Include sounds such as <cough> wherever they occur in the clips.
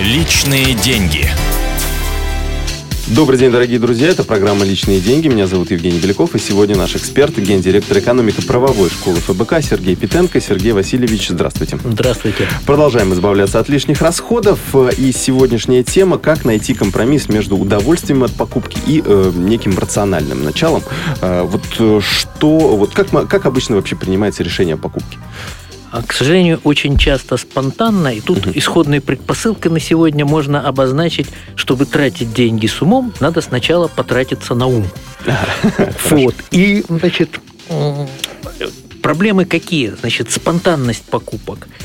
Личные деньги. Добрый день, дорогие друзья. Это программа «Личные деньги». Меня зовут Евгений Беляков. И сегодня наш эксперт, гендиректор экономико-правовой школы ФБК Сергей Питенко. Сергей Васильевич, здравствуйте. Здравствуйте. Продолжаем избавляться от лишних расходов. И сегодняшняя тема – как найти компромисс между удовольствием от покупки и э, неким рациональным началом. Э, вот э, что, вот как, как обычно вообще принимается решение о покупке? А, к сожалению, очень часто спонтанно, и тут исходной предпосылкой на сегодня можно обозначить, чтобы тратить деньги с умом, надо сначала потратиться на ум. <laughs> Вот. И, значит, проблемы какие? Значит, спонтанность покупок –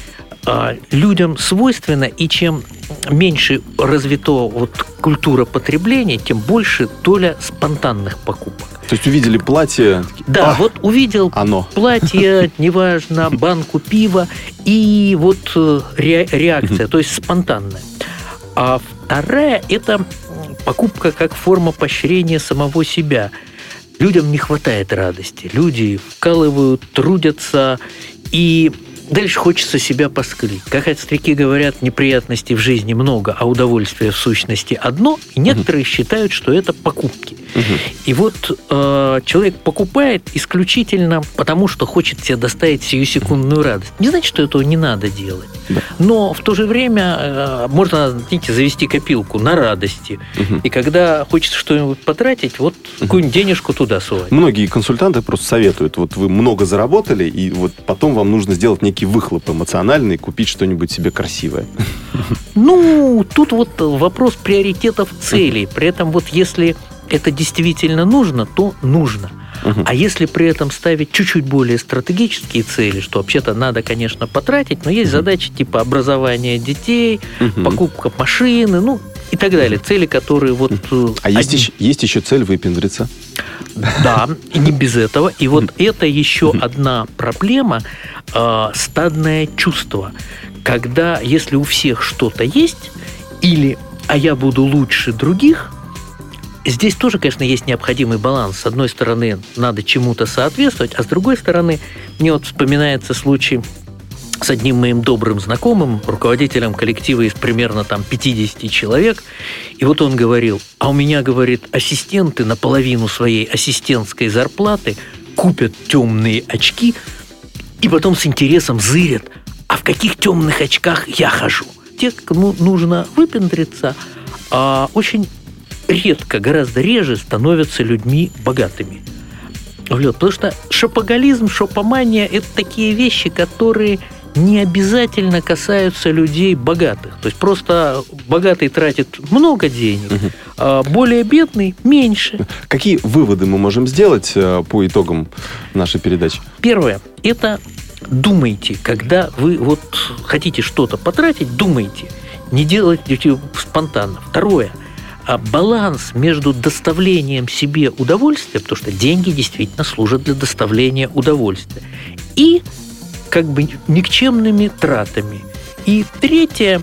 людям свойственно, и чем меньше развито вот культура потребления, тем больше доля спонтанных покупок. То есть увидели платье? Да, а, вот увидел оно. платье, <laughs> неважно, банку пива, и вот э, ре, реакция, то есть спонтанная. А вторая – это покупка как форма поощрения самого себя. Людям не хватает радости. Люди вкалывают, трудятся, и Дальше хочется себя посклить. Как старики говорят, неприятностей в жизни много, а удовольствие в сущности одно. И некоторые угу. считают, что это покупки. Угу. И вот э, человек покупает исключительно потому, что хочет себе доставить сиюсекундную радость. Не значит, что этого не надо делать. Да. Но в то же время э, можно, знаете, завести копилку на радости. Угу. И когда хочется что-нибудь потратить, вот угу. какую-нибудь денежку туда сувать. Многие консультанты просто советуют, вот вы много заработали, и вот потом вам нужно сделать некий выхлоп эмоциональный, купить что-нибудь себе красивое? Ну, тут вот вопрос приоритетов целей. При этом вот если это действительно нужно, то нужно. А если при этом ставить чуть-чуть более стратегические цели, что вообще-то надо, конечно, потратить, но есть задачи типа образования детей, покупка машины, ну и так далее. Цели, которые вот... Э, а один... есть, еще, есть еще цель выпендриться? Да, <laughs> и не без этого. И вот это еще одна проблема э, стадное чувство. Когда, если у всех что-то есть, или «а я буду лучше других», Здесь тоже, конечно, есть необходимый баланс. С одной стороны, надо чему-то соответствовать, а с другой стороны, мне вот вспоминается случай с одним моим добрым знакомым, руководителем коллектива из примерно там 50 человек. И вот он говорил, а у меня, говорит, ассистенты наполовину своей ассистентской зарплаты купят темные очки и потом с интересом зырят, а в каких темных очках я хожу. Те, кому нужно выпендриться, а очень редко, гораздо реже становятся людьми богатыми. Потому что шопоголизм, шопомания – это такие вещи, которые – не обязательно касаются людей богатых. То есть просто богатый тратит много денег, угу. а более бедный меньше. Какие выводы мы можем сделать э, по итогам нашей передачи? Первое – это думайте, когда вы вот хотите что-то потратить, думайте. Не делайте спонтанно. Второе баланс между доставлением себе удовольствия, потому что деньги действительно служат для доставления удовольствия, и как бы никчемными тратами. И третье,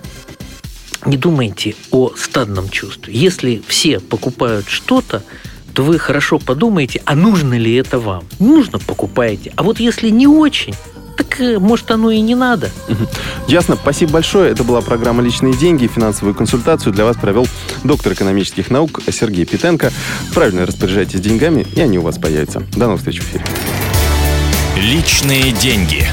не думайте о стадном чувстве. Если все покупают что-то, то вы хорошо подумаете, а нужно ли это вам? Нужно, покупаете. А вот если не очень, так э, может оно и не надо. Ясно. Спасибо большое. Это была программа «Личные деньги». Финансовую консультацию для вас провел доктор экономических наук Сергей Питенко. Правильно распоряжайтесь деньгами, и они у вас появятся. До новых встреч в эфире. «Личные деньги».